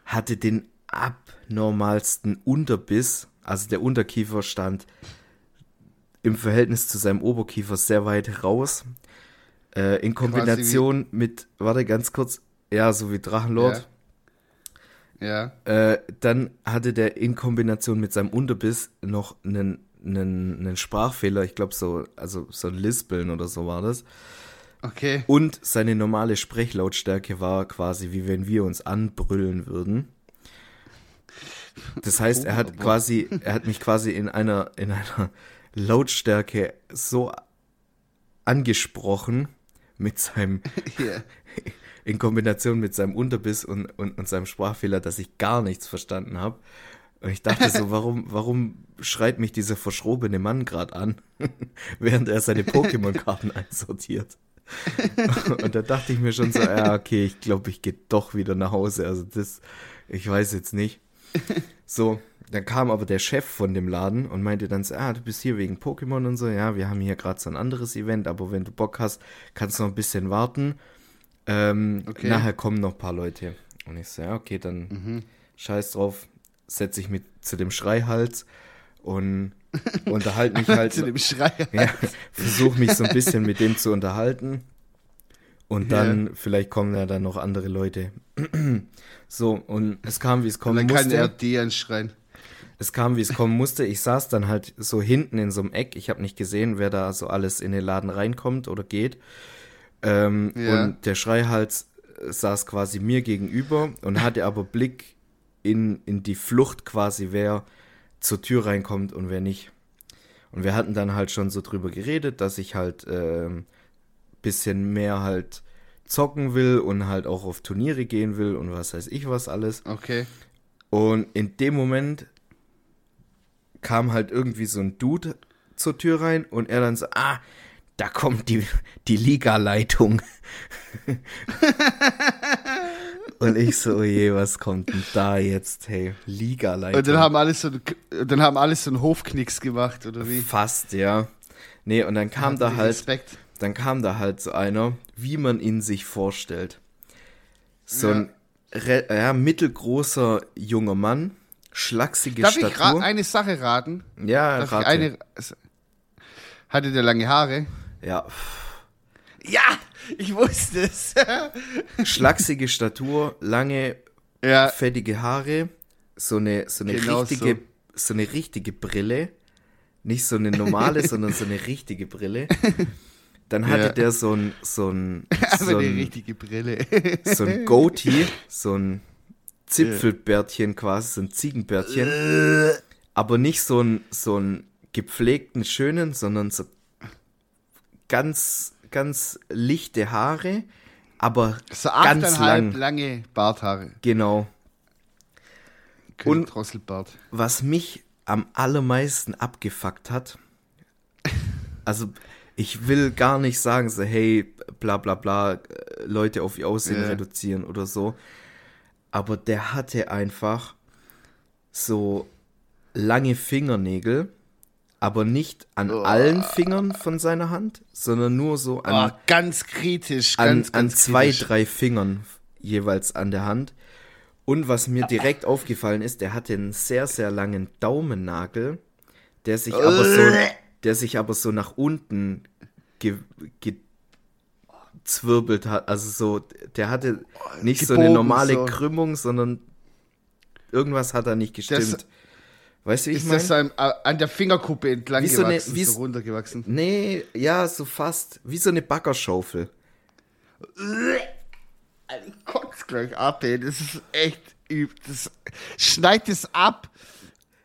hatte den abnormalsten Unterbiss. Also der Unterkiefer stand im Verhältnis zu seinem Oberkiefer sehr weit raus. Äh, in Kombination mit, warte ganz kurz, ja, so wie Drachenlord. Ja. ja. Äh, dann hatte der in Kombination mit seinem Unterbiss noch einen, einen, einen Sprachfehler, ich glaube so, also so ein Lispeln oder so war das. Okay. Und seine normale Sprechlautstärke war quasi, wie wenn wir uns anbrüllen würden. Das heißt, er hat quasi, er hat mich quasi in einer, in einer Lautstärke so angesprochen mit seinem, [LAUGHS] yeah. in Kombination mit seinem Unterbiss und, und, und seinem Sprachfehler, dass ich gar nichts verstanden habe. Und ich dachte so, warum, warum schreit mich dieser verschrobene Mann gerade an, [LAUGHS] während er seine Pokémon-Karten [LAUGHS] einsortiert? und da dachte ich mir schon so, ja, okay, ich glaube, ich gehe doch wieder nach Hause. Also das, ich weiß jetzt nicht. So, dann kam aber der Chef von dem Laden und meinte dann so, ah, du bist hier wegen Pokémon und so. Ja, wir haben hier gerade so ein anderes Event, aber wenn du Bock hast, kannst du noch ein bisschen warten. Ähm, okay. Nachher kommen noch ein paar Leute. Und ich so, ja, okay, dann mhm. scheiß drauf, setze ich mich zu dem Schreihals und unterhalte mich [LAUGHS] halt. Zu dem Schrei. Ja, versuche mich so ein bisschen mit dem zu unterhalten. Und dann, ja. vielleicht kommen ja dann noch andere Leute. [CLEARS THROAT] so, und es kam, wie es kommen musste. Dann kann er die anschreien. Es kam, wie es kommen musste. Ich saß dann halt so hinten in so einem Eck. Ich habe nicht gesehen, wer da so alles in den Laden reinkommt oder geht. Ähm, ja. Und der Schreihals saß quasi mir gegenüber und hatte aber Blick in, in die Flucht quasi, wer zur Tür reinkommt und wer nicht. Und wir hatten dann halt schon so drüber geredet, dass ich halt äh, bisschen mehr halt zocken will und halt auch auf Turniere gehen will und was weiß ich was alles. Okay. Und in dem Moment kam halt irgendwie so ein Dude zur Tür rein und er dann so, ah, da kommt die, die Liga-Leitung. [LAUGHS] Und ich so, oh je, was kommt denn da jetzt? Hey, Liga-Leiter. Und dann haben alles so, dann haben alles so einen Hofknicks gemacht, oder wie? Fast, ja. Nee, und dann kam da halt, Respekt. Dann kam da halt so einer, wie man ihn sich vorstellt. So ja. ein ja, mittelgroßer junger Mann, schlachsige Darf Statur. Darf ich eine Sache raten? Ja, Darf rate. eine, hatte der lange Haare? Ja. Ja, Ich wusste es. [LAUGHS] Schlachsige Statur, lange, ja, fettige Haare, so eine, so eine Genau richtige, so. eine richtige Brille. Nicht so eine normale, [LAUGHS] sondern so eine richtige Brille. Dann hatte Ja. der so ein, so ein, [LAUGHS] so die ein, richtige Brille. [LAUGHS] so ein Goatee, [LAUGHS] so ein Zipfelbärtchen quasi, so ein Ziegenbärtchen. aber nicht so ein, so ein gepflegten, schönen, sondern so ganz, ganz lichte Haare, aber So ganz lang. lange Barthaare. Genau. König Und- Drosselbart. Was mich am allermeisten abgefuckt hat, also ich will gar nicht sagen, so hey, bla bla bla, äh, Leute auf ihr Aussehen Ja. reduzieren oder so, aber der hatte einfach so lange Fingernägel, aber nicht an Oh. allen Fingern von seiner Hand, sondern nur so an, Oh, ganz kritisch, an, ganz, an zwei, kritisch. drei Fingern jeweils an der Hand. Und was mir direkt aufgefallen ist, der hatte einen sehr, sehr langen Daumennagel, der sich aber so, [LAUGHS] der sich aber so nach unten ge, gezwirbelt hat. Also so, der hatte nicht so eine Gebogen normale so. Krümmung, sondern irgendwas hat da nicht gestimmt. weißt du, wie ich Ist meine? das so ein, äh, an der Fingerkuppe entlang Wie so eine- gewachsen, wie so runtergewachsen? Nee, ja, so fast. Wie so eine Baggerschaufel. Ich kotze gleich ab, ey. Das ist echt üb. Das, schneid es ab.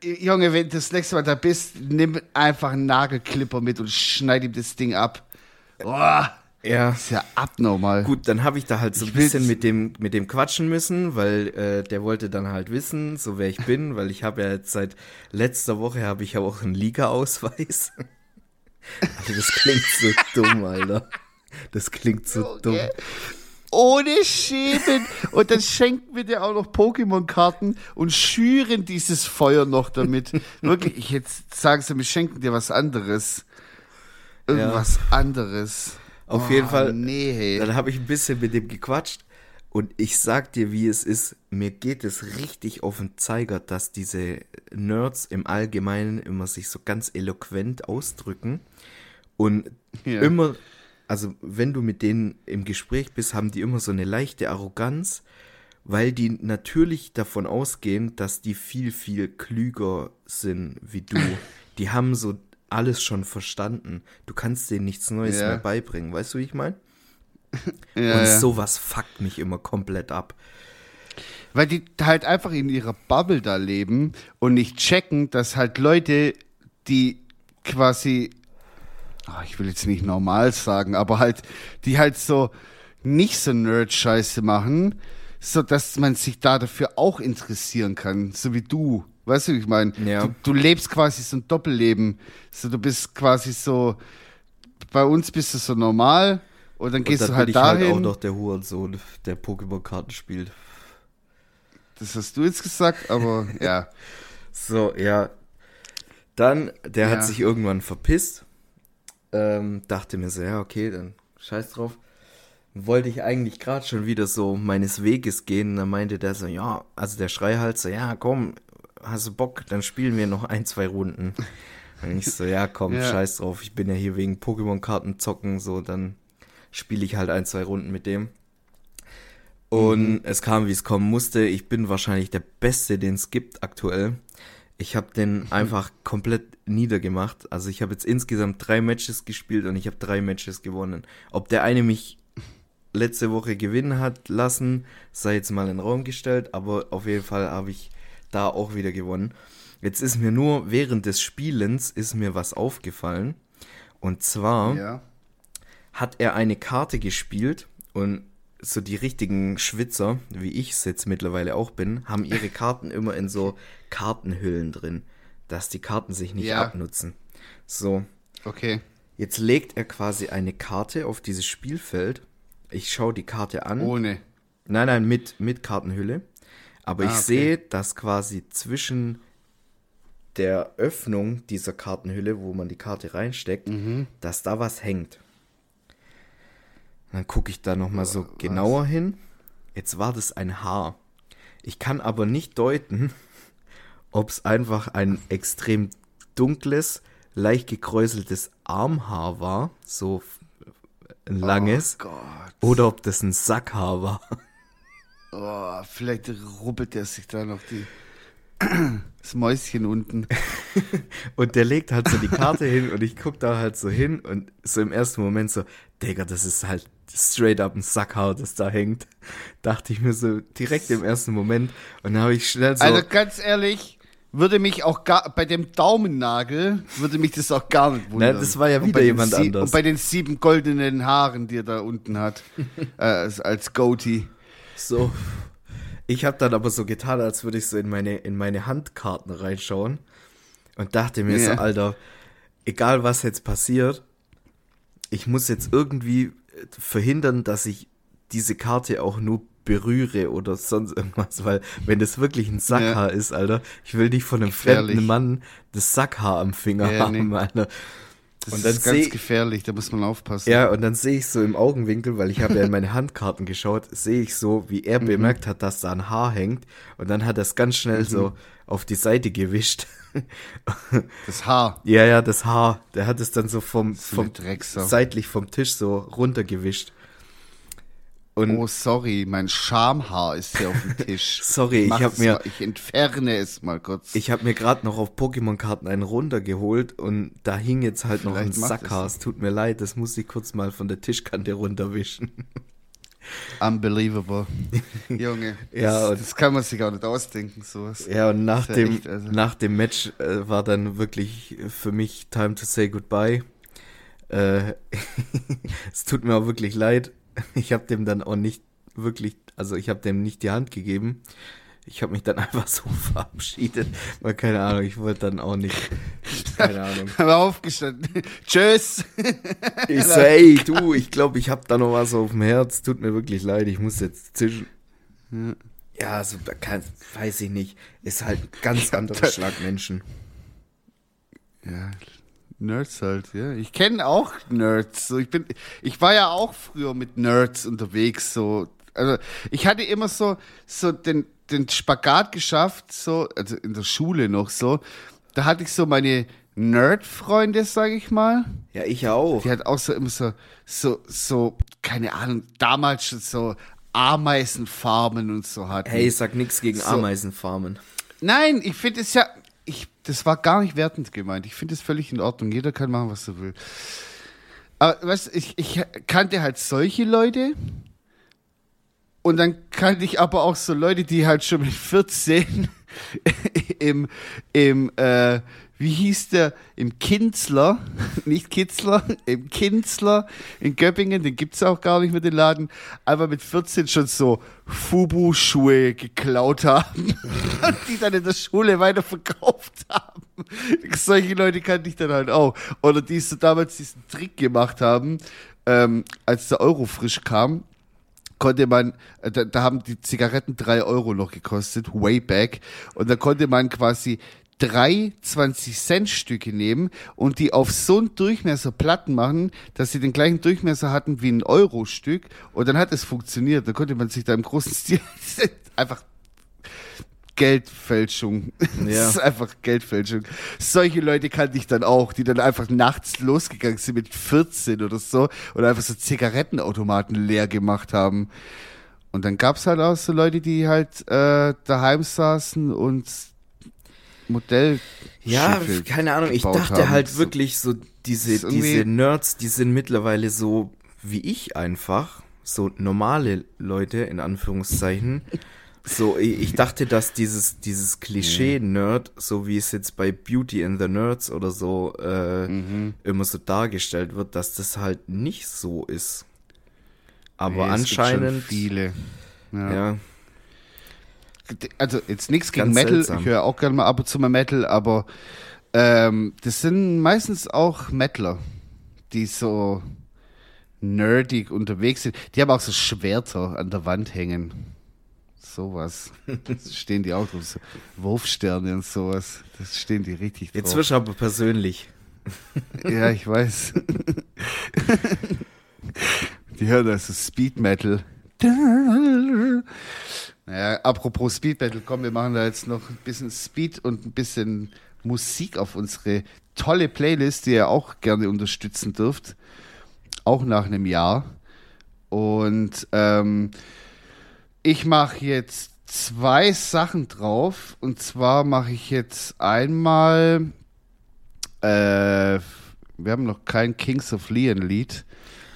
Junge, wenn du das nächste Mal da bist, nimm einfach einen Nagelklipper mit und schneid ihm das Ding ab. Boah, Ja. ist ja abnormal. Gut, dann habe ich da halt so ein bisschen mit dem, mit dem quatschen müssen, weil äh, der wollte dann halt wissen, so wer ich bin, weil ich habe ja jetzt seit letzter Woche habe ich ja auch einen Liga-Ausweis. [LAUGHS] Alter, das klingt so dumm, Alter. Das klingt so dumm. Ohne Schämen. Und dann schenken wir dir auch noch Pokémon-Karten und schüren dieses Feuer noch damit. Wirklich, ich jetzt sagen sie, wir schenken dir was anderes. Irgendwas anderes. Auf Oh, jeden Fall. Nee, hey. Dann habe ich ein bisschen mit dem gequatscht und ich sag dir, wie es ist. Mir geht es richtig auf den Zeiger, dass diese Nerds im Allgemeinen immer sich so ganz eloquent ausdrücken und Ja. immer, also wenn du mit denen im Gespräch bist, haben die immer so eine leichte Arroganz, weil die natürlich davon ausgehen, dass die viel, viel klüger sind wie du. [LAUGHS] Die haben so alles schon verstanden. Du kannst denen nichts Neues Ja. mehr beibringen. Weißt du, wie ich meine? [LAUGHS] Ja, Und sowas fuckt mich immer komplett ab. Weil die halt einfach in ihrer Bubble da leben und nicht checken, dass halt Leute, die quasi, ah, ich will jetzt nicht normal sagen, aber halt, die halt so nicht so Nerd-Scheiße machen, so dass man sich da dafür auch interessieren kann, so wie du. Weißt du, wie ich meine? Ja. Du, du lebst quasi so ein Doppelleben. So, du bist quasi so, bei uns bist du so normal und dann gehst und du dann halt bin ich halt dahin. auch noch der Hurensohn, der Pokémon-Karten spielt. das hast du jetzt gesagt, aber [LAUGHS] ja. So, ja. Dann, der Ja. hat sich irgendwann verpisst. Ähm, dachte mir so, ja, okay, dann scheiß drauf. Wollte ich eigentlich gerade schon wieder so meines Weges gehen. Dann meinte der so, ja, also der Schrei halt so, ja, komm, hast du Bock, dann spielen wir noch ein, zwei Runden. [LAUGHS] Und ich so, ja, komm, Ja. scheiß drauf, ich bin ja hier wegen Pokémon-Karten zocken, so, dann spiele ich halt ein, zwei Runden mit dem. Und es kam, wie es kommen musste. Ich bin wahrscheinlich der Beste, den es gibt aktuell. Ich habe den [LAUGHS] einfach komplett niedergemacht. Also ich habe jetzt insgesamt drei Matches gespielt und ich habe drei Matches gewonnen. Ob der eine mich letzte Woche gewinnen hat lassen, sei jetzt mal in den Raum gestellt, aber auf jeden Fall habe ich da auch wieder gewonnen. Jetzt ist mir nur während des Spielens ist mir was aufgefallen. Und zwar ja. hat er eine Karte gespielt und so die richtigen Schwitzer, wie ich es jetzt mittlerweile auch bin, haben ihre Karten immer in so Kartenhüllen drin, dass die Karten sich nicht Ja. abnutzen. So, Okay. jetzt legt er quasi eine Karte auf dieses Spielfeld. Ich schaue die Karte an. Ohne. Nein, nein, mit, mit Kartenhülle. Aber ich Ah, okay. sehe, dass quasi zwischen der Öffnung dieser Kartenhülle, wo man die Karte reinsteckt, Mhm. dass da was hängt. Dann gucke ich da nochmal so genauer hin. Jetzt war das ein Haar. Ich kann aber nicht deuten, [LAUGHS] ob es einfach ein extrem dunkles, leicht gekräuseltes Armhaar war, so ein langes, Oh Gott. oder ob das ein Sackhaar war. [LAUGHS] Oh, vielleicht rubbelt er sich da noch die, [CLEARS THROAT] das Mäuschen unten. [LAUGHS] Und der legt halt so die Karte hin und ich guck da halt so hin und so im ersten Moment so, Digga, das ist halt straight up ein Sackhaar, das da hängt. Dachte ich mir so direkt im ersten Moment. Und dann habe ich schnell so, Also ganz ehrlich, würde mich auch gar, bei dem Daumennagel, würde mich das auch gar nicht wundern. Na, das war ja wieder jemand sie- anders. Und bei den sieben goldenen Haaren, die er da unten hat, [LAUGHS] äh, als, Goatee. so. Ich habe dann aber so getan, als würde ich so in meine, in meine Handkarten reinschauen und dachte mir so, Ja. Alter, egal was jetzt passiert, ich muss jetzt irgendwie verhindern, dass ich diese Karte auch nur berühre oder sonst irgendwas, weil wenn das wirklich ein Sackhaar ist, Alter, ich will nicht von einem Gefährlich. fremden Mann das Sackhaar am Finger Ja, haben, nee. Alter. Das Und dann ist ganz gefährlich, da muss man aufpassen. Ja, und dann sehe ich so im Augenwinkel, weil ich habe ja in meine Handkarten geschaut, sehe ich so, wie er bemerkt hat, dass da ein Haar hängt. Und dann hat er es ganz schnell so auf die Seite gewischt. Das Haar. [LAUGHS] ja, ja, das Haar. Der hat es dann so vom, vom seitlich vom Tisch so runtergewischt. Und Oh, sorry, mein Schamhaar ist hier auf dem [LAUGHS] Tisch. Sorry, ich Mach hab es mir- Mal, ich entferne es mal kurz. ich habe mir gerade noch auf Pokémon-Karten einen runtergeholt und da hing jetzt halt noch ein Vielleicht Sackhaar. Es tut mir leid, das muss ich kurz mal von der Tischkante runterwischen. [LAUGHS] Unbelievable. [LAUGHS] Junge, Ja, das, das kann man sich auch nicht ausdenken, sowas. Ja, und nach dem, echt, also- nach dem Match äh, war dann wirklich für mich time to say goodbye. Äh, [LAUGHS] es tut mir auch wirklich leid. Ich habe dem dann auch nicht wirklich, also ich habe dem nicht die Hand gegeben. Ich habe mich dann [LAUGHS] einfach so verabschiedet, weil keine Ahnung, ich wollte dann auch nicht, keine Ahnung. Haben wir aufgestanden. Tschüss. [LAUGHS] Ich so, ey, du, ich glaube, ich habe da noch was auf dem Herz. Tut mir wirklich leid, ich muss jetzt zischen. Ja, so, da kann, weiß ich nicht. Ist halt ein ganz anderer [LAUGHS] Schlag Menschen. Ja, Nerds halt, ja. Ich kenne auch Nerds. So, ich bin, ich war ja auch früher mit Nerds unterwegs. So, also ich hatte immer so, so den, den Spagat geschafft, so, also in der Schule noch so. Da hatte ich so meine Nerd-Freunde, sage ich mal. Ja, ich auch. Die hat auch so immer so, so, so, keine Ahnung, damals schon so Ameisenfarmen und so hatten. Hey, ich sag nix gegen So. Ameisenfarmen. Nein, ich finde es ja, ich, das war gar nicht wertend gemeint. Ich finde es völlig in Ordnung. Jeder kann machen, was er will. Aber weißt, du, ich, ich kannte halt solche Leute. Und dann kannte ich aber auch so Leute, die halt schon mit 14 [LAUGHS] im, im, äh, wie hieß der, im Kinzler, [LAUGHS] nicht Kitzler, im Kinzler in Göppingen, den gibt's auch gar nicht mehr, den Laden, aber mit 14 schon so Fubu-Schuhe geklaut haben [LAUGHS] und die dann in der Schule weiterverkauft haben. Solche Leute kannte ich dann halt auch. Oder die so damals diesen Trick gemacht haben, ähm, als der Euro frisch kam, konnte man, äh, da, da haben die Zigaretten drei Euro noch gekostet, way back. Und da konnte man quasi drei 20-Cent-Stücke nehmen und die auf so einen Durchmesser Platten machen, dass sie den gleichen Durchmesser hatten wie ein Euro-Stück. Und dann hat es funktioniert. Da konnte man sich da im großen Stil [LAUGHS] einfach Geldfälschung. [LAUGHS] Ja. Das ist einfach Geldfälschung. Solche Leute kannte ich dann auch, die dann einfach nachts losgegangen sind mit 14 oder so und einfach so Zigarettenautomaten leer gemacht haben. Und dann gab's halt auch so Leute, die halt äh, daheim saßen und Modell. Ja, keine Ahnung. Ich dachte haben. halt wirklich so, diese, diese Nerds, die sind mittlerweile so wie ich einfach. So normale Leute, in Anführungszeichen. [LAUGHS] So, ich dachte, dass dieses, dieses Klischee-Nerd, so wie es jetzt bei Beauty and the Nerds oder so äh, Mhm. immer so dargestellt wird, dass das halt nicht so ist. Aber Nee, anscheinend, viele. Ja. ja, Also jetzt nichts gegen Metal. seltsam. Ich höre auch gerne mal ab und zu mal Metal, aber ähm, das sind meistens auch Metaler, die so nerdig unterwegs sind. Die haben auch so Schwerter an der Wand hängen. Sowas. [LAUGHS] Das stehen die auch drauf. So Wurfsterne und sowas. Das stehen die richtig drauf. jetzt wirst du aber persönlich. [LAUGHS] Ja, ich weiß. Die hören also Speed Metal. Naja, apropos Speed Metal, komm, wir machen da jetzt noch ein bisschen Speed und ein bisschen Musik auf unsere tolle Playlist, die ihr auch gerne unterstützen dürft. auch nach einem Jahr. Und ähm, ich mache jetzt zwei Sachen drauf. Und zwar mache ich jetzt einmal, äh, wir haben noch kein Kings of Leon Lied.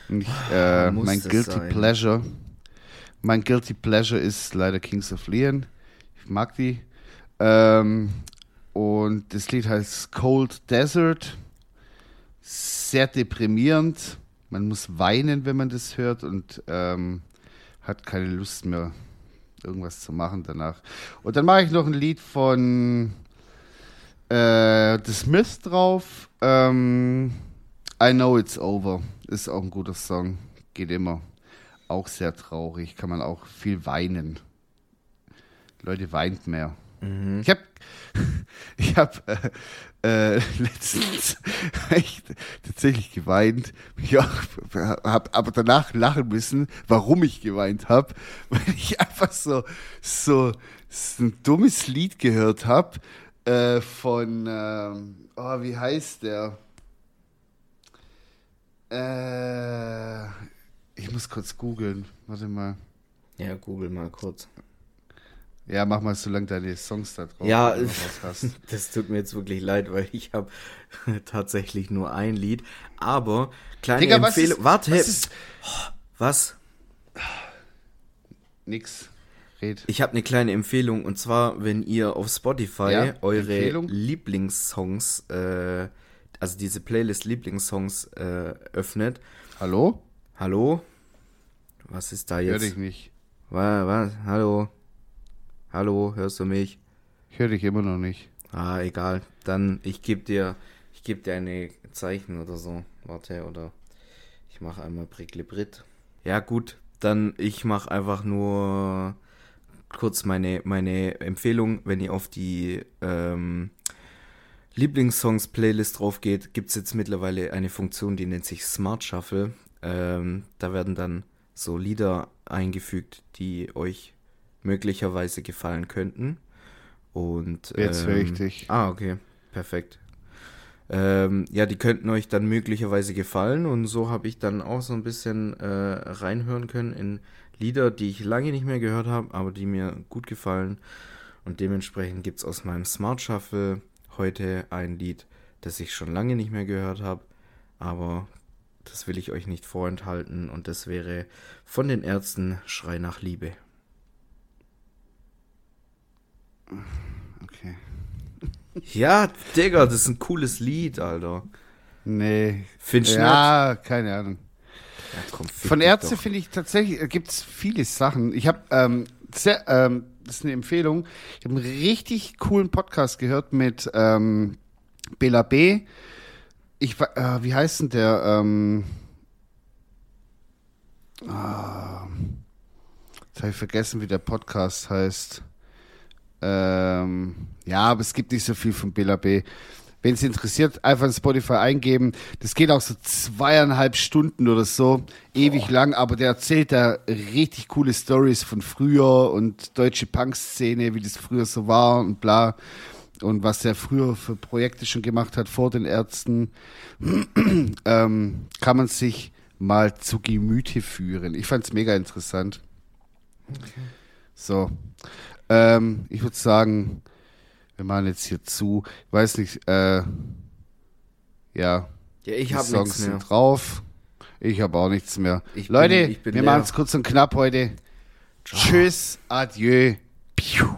Ich, äh, Muss mein Guilty sein. Pleasure. Mein Guilty Pleasure ist leider Kings of Leon. Ich mag die. Ähm, und das Lied heißt Cold Desert. Sehr deprimierend. Man muss weinen, wenn man das hört und ähm, hat keine Lust mehr, irgendwas zu machen danach. Und dann mache ich noch ein Lied von äh, The Smiths drauf. Ähm, I Know It's Over. Ist auch ein guter Song. Geht immer. Auch sehr traurig. Kann man auch viel weinen. Leute weint mehr. Ich habe [LAUGHS] ich hab, äh, äh, [LAUGHS] letztens echt tatsächlich geweint. Ich auch, hab aber danach lachen müssen, warum ich geweint habe, weil ich einfach so, so, so ein dummes Lied gehört habe äh, von, ähm, oh, wie heißt der? Äh, ich muss kurz googeln. Warte mal. Ja, google mal kurz. Ja, mach mal, solange deine Songs da drauf Ja, was [LAUGHS] das tut mir jetzt wirklich leid, weil ich habe [LAUGHS] tatsächlich nur ein Lied. Aber kleine Digga, was Empfehlung. ist- Warte, was ist- was? Nix. Red. Ich habe eine kleine Empfehlung und zwar, wenn ihr auf Spotify Ja, eure Empfehlung? Lieblingssongs, äh, also diese Playlist Lieblingssongs äh, öffnet. Hallo? Hallo? Was ist da Hör jetzt? dich nicht. Was, was? Hallo? Hallo, hörst du mich? Ich höre dich immer noch nicht. Ah, egal. Dann ich gebe dir, ich gebe dir eine Zeichen oder so. Warte, oder ich mache einmal Priklibrit. Ja gut, dann ich mache einfach nur kurz meine meine Empfehlung, wenn ihr auf die ähm, Lieblingssongs-Playlist drauf geht, gibt es jetzt mittlerweile eine Funktion, die nennt sich Smart Shuffle. Ähm, da werden dann so Lieder eingefügt, die euch möglicherweise gefallen könnten. Und Jetzt ähm, höre ich dich. Ah, okay, perfekt. Ähm, ja, die könnten euch dann möglicherweise gefallen und so habe ich dann auch so ein bisschen äh, reinhören können in Lieder, die ich lange nicht mehr gehört habe, aber die mir gut gefallen. Und dementsprechend gibt es aus meinem Smart Shuffle heute ein Lied, das ich schon lange nicht mehr gehört habe, aber das will ich euch nicht vorenthalten und das wäre von den Ärzten Schrei nach Liebe. Okay. Ja, Digga, das ist ein cooles Lied, Alter. Nee. Findest Ja, keine Ahnung. Ja, komm, Von Ärzte finde ich tatsächlich, gibt es viele Sachen. Ich habe, ähm, sehr, ähm, das ist eine Empfehlung, ich habe einen richtig coolen Podcast gehört mit ähm, Bela B. Ich, äh, wie heißt denn der? Ähm, ah, jetzt habe ich vergessen, wie der Podcast heißt. Ähm, ja, aber es gibt nicht so viel von Bela B. Wenn es interessiert, einfach in Spotify eingeben. Das geht auch so zweieinhalb Stunden oder so, ewig lang, aber der erzählt da richtig coole Stories von früher und deutsche Punk-Szene, wie das früher so war und bla. Und was er früher für Projekte schon gemacht hat vor den Ärzten, [CLEARS THROAT] ähm, kann man sich mal zu Gemüte führen. Ich fand's mega interessant. So. Ähm, ich würde sagen, wir machen jetzt hier zu. Ich weiß nicht, äh, ja. Ja, ich habe nichts mehr. sind drauf. Ich habe auch nichts mehr. Ich bin- Leute, ich bin wir machen es kurz und knapp heute. Tschüss, adieu. Piu.